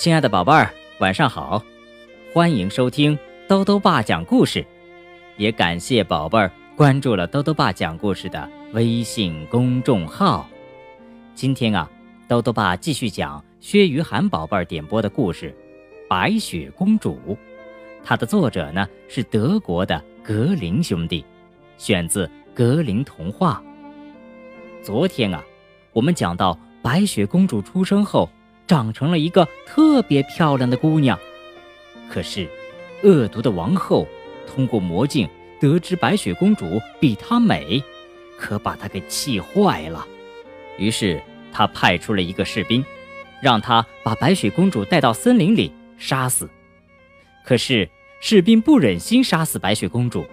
亲爱的宝贝儿，晚上好！欢迎收听兜兜爸讲故事，也感谢宝贝儿关注了兜兜爸讲故事的微信公众号。今天啊，兜兜爸继续讲薛于涵宝贝儿点播的故事《白雪公主》，它的作者呢是德国的格林兄弟，选自《格林童话》。昨天啊，我们讲到白雪公主出生后。长成了一个特别漂亮的姑娘，可是，恶毒的王后通过魔镜得知白雪公主比她美，可把她给气坏了。于是，她派出了一个士兵，让他把白雪公主带到森林里杀死。可是，士兵不忍心杀死白雪公主，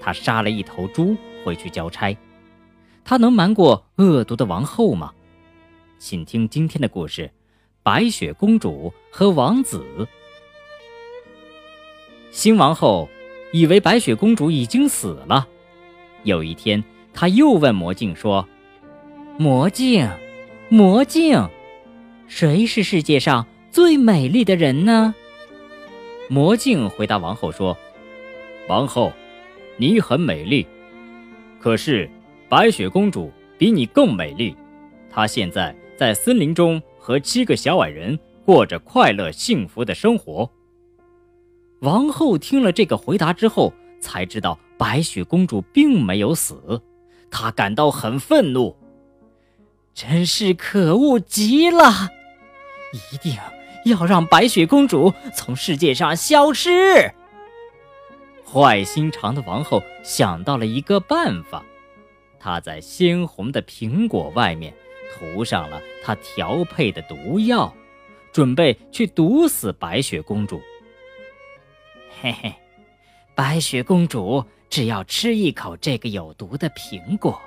他杀了一头猪回去交差。他能瞒过恶毒的王后吗？请听今天的故事。白雪公主和王子，新王后以为白雪公主已经死了。有一天，她又问魔镜说：“魔镜，魔镜，谁是世界上最美丽的人呢？”魔镜回答王后说：“王后，你很美丽，可是白雪公主比你更美丽。她现在在森林中。”和七个小矮人过着快乐幸福的生活。王后听了这个回答之后，才知道白雪公主并没有死，她感到很愤怒，真是可恶极了！一定要让白雪公主从世界上消失。坏心肠的王后想到了一个办法，她在鲜红的苹果外面。涂上了他调配的毒药，准备去毒死白雪公主。嘿嘿，白雪公主只要吃一口这个有毒的苹果，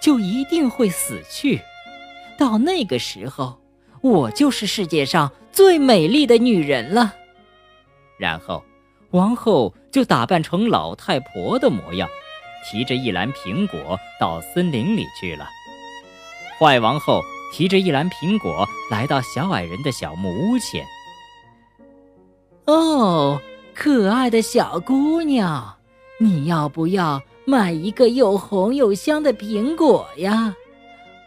就一定会死去。到那个时候，我就是世界上最美丽的女人了。然后，王后就打扮成老太婆的模样，提着一篮苹果到森林里去了。坏王后提着一篮苹果来到小矮人的小木屋前。哦，可爱的小姑娘，你要不要买一个又红又香的苹果呀？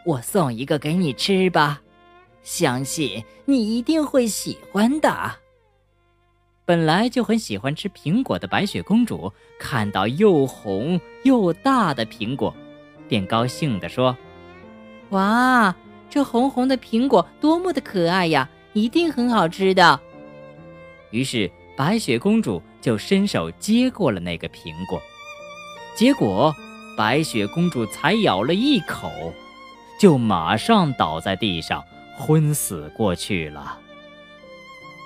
我送一个给你吃吧，相信你一定会喜欢的。本来就很喜欢吃苹果的白雪公主，看到又红又大的苹果，便高兴地说。哇，这红红的苹果多么的可爱呀！一定很好吃的。于是白雪公主就伸手接过了那个苹果，结果白雪公主才咬了一口，就马上倒在地上昏死过去了。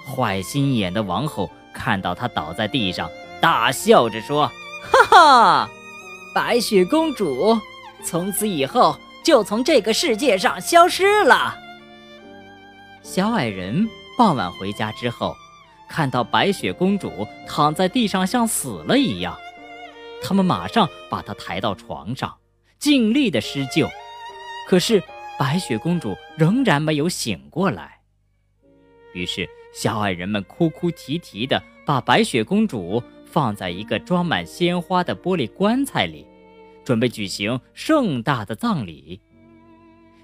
坏心眼的王后看到她倒在地上，大笑着说：“哈哈，白雪公主从此以后。”就从这个世界上消失了。小矮人傍晚回家之后，看到白雪公主躺在地上像死了一样，他们马上把她抬到床上，尽力的施救。可是白雪公主仍然没有醒过来。于是小矮人们哭哭啼啼的把白雪公主放在一个装满鲜花的玻璃棺材里。准备举行盛大的葬礼。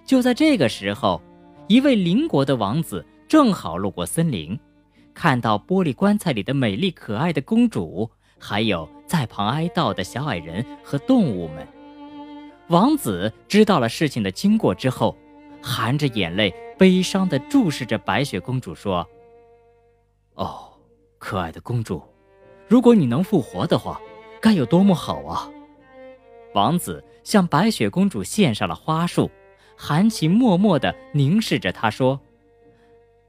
就在这个时候，一位邻国的王子正好路过森林，看到玻璃棺材里的美丽可爱的公主，还有在旁哀悼的小矮人和动物们。王子知道了事情的经过之后，含着眼泪，悲伤地注视着白雪公主说：“哦，可爱的公主，如果你能复活的话，该有多么好啊！”王子向白雪公主献上了花束，含情脉脉地凝视着她，说：“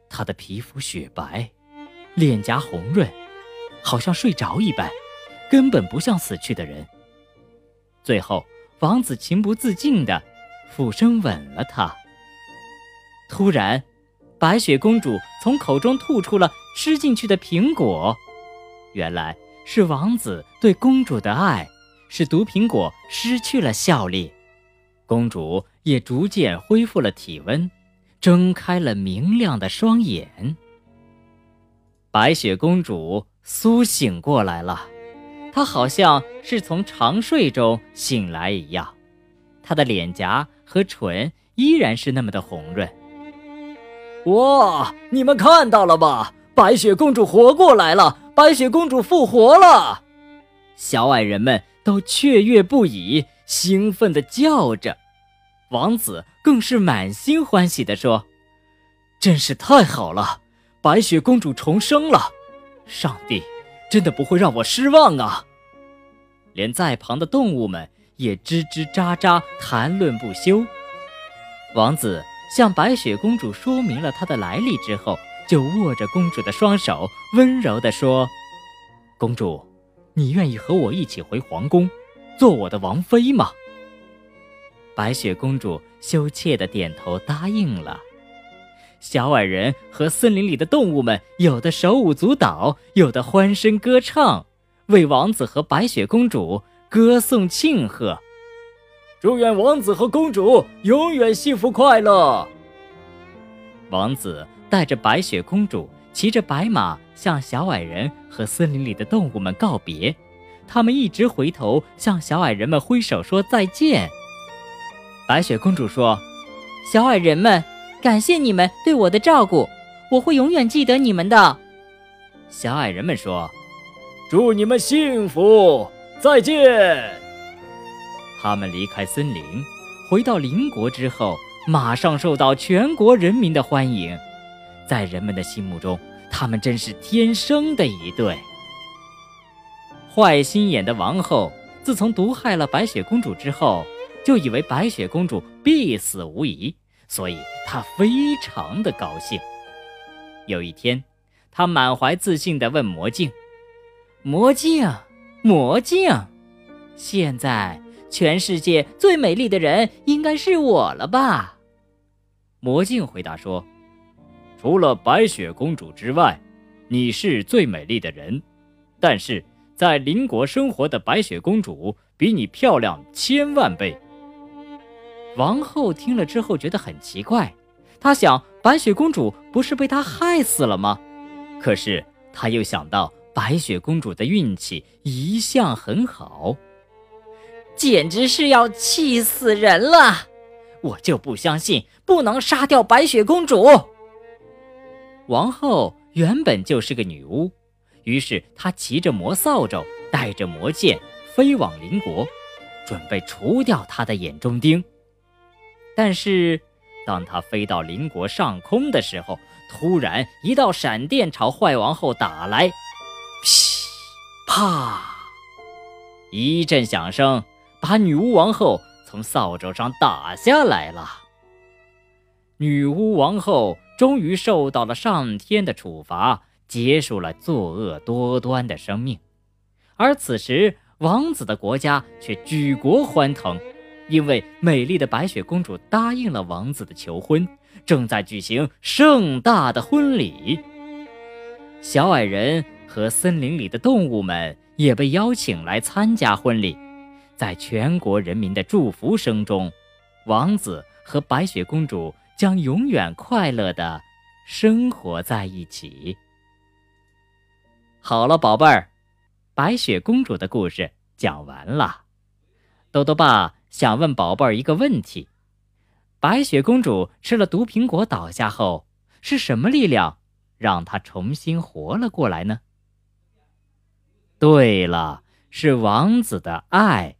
她的皮肤雪白，脸颊红润，好像睡着一般，根本不像死去的人。”最后，王子情不自禁地俯身吻了她。突然，白雪公主从口中吐出了吃进去的苹果，原来是王子对公主的爱。使毒苹果失去了效力，公主也逐渐恢复了体温，睁开了明亮的双眼。白雪公主苏醒过来了，她好像是从长睡中醒来一样，她的脸颊和唇依然是那么的红润。哇！你们看到了吧？白雪公主活过来了！白雪公主复活了！小矮人们都雀跃不已，兴奋地叫着。王子更是满心欢喜地说：“真是太好了！白雪公主重生了！上帝真的不会让我失望啊！”连在旁的动物们也吱吱喳喳谈论不休。王子向白雪公主说明了他的来历之后。就握着公主的双手，温柔地说：“公主，你愿意和我一起回皇宫，做我的王妃吗？”白雪公主羞怯地点头答应了。小矮人和森林里的动物们，有的手舞足蹈，有的欢声歌唱，为王子和白雪公主歌颂庆贺。祝愿王子和公主永远幸福快乐。王子。带着白雪公主骑着白马向小矮人和森林里的动物们告别，他们一直回头向小矮人们挥手说再见。白雪公主说：“小矮人们，感谢你们对我的照顾，我会永远记得你们的。”小矮人们说：“祝你们幸福，再见。”他们离开森林，回到邻国之后，马上受到全国人民的欢迎。在人们的心目中，他们真是天生的一对。坏心眼的王后自从毒害了白雪公主之后，就以为白雪公主必死无疑，所以她非常的高兴。有一天，她满怀自信地问魔镜：“魔镜，魔镜，现在全世界最美丽的人应该是我了吧？”魔镜回答说。除了白雪公主之外，你是最美丽的人。但是在邻国生活的白雪公主比你漂亮千万倍。王后听了之后觉得很奇怪，她想白雪公主不是被她害死了吗？可是她又想到白雪公主的运气一向很好，简直是要气死人了！我就不相信不能杀掉白雪公主。王后原本就是个女巫，于是她骑着魔扫帚，带着魔剑，飞往邻国，准备除掉她的眼中钉。但是，当她飞到邻国上空的时候，突然一道闪电朝坏王后打来，噼啪，一阵响声，把女巫王后从扫帚上打下来了。女巫王后。终于受到了上天的处罚，结束了作恶多端的生命。而此时，王子的国家却举国欢腾，因为美丽的白雪公主答应了王子的求婚，正在举行盛大的婚礼。小矮人和森林里的动物们也被邀请来参加婚礼。在全国人民的祝福声中，王子和白雪公主。将永远快乐的生活在一起。好了，宝贝儿，白雪公主的故事讲完了。豆豆爸想问宝贝儿一个问题：白雪公主吃了毒苹果倒下后，是什么力量让她重新活了过来呢？对了，是王子的爱。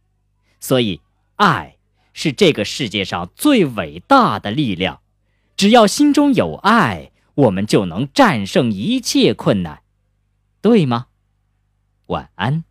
所以，爱是这个世界上最伟大的力量。只要心中有爱，我们就能战胜一切困难，对吗？晚安。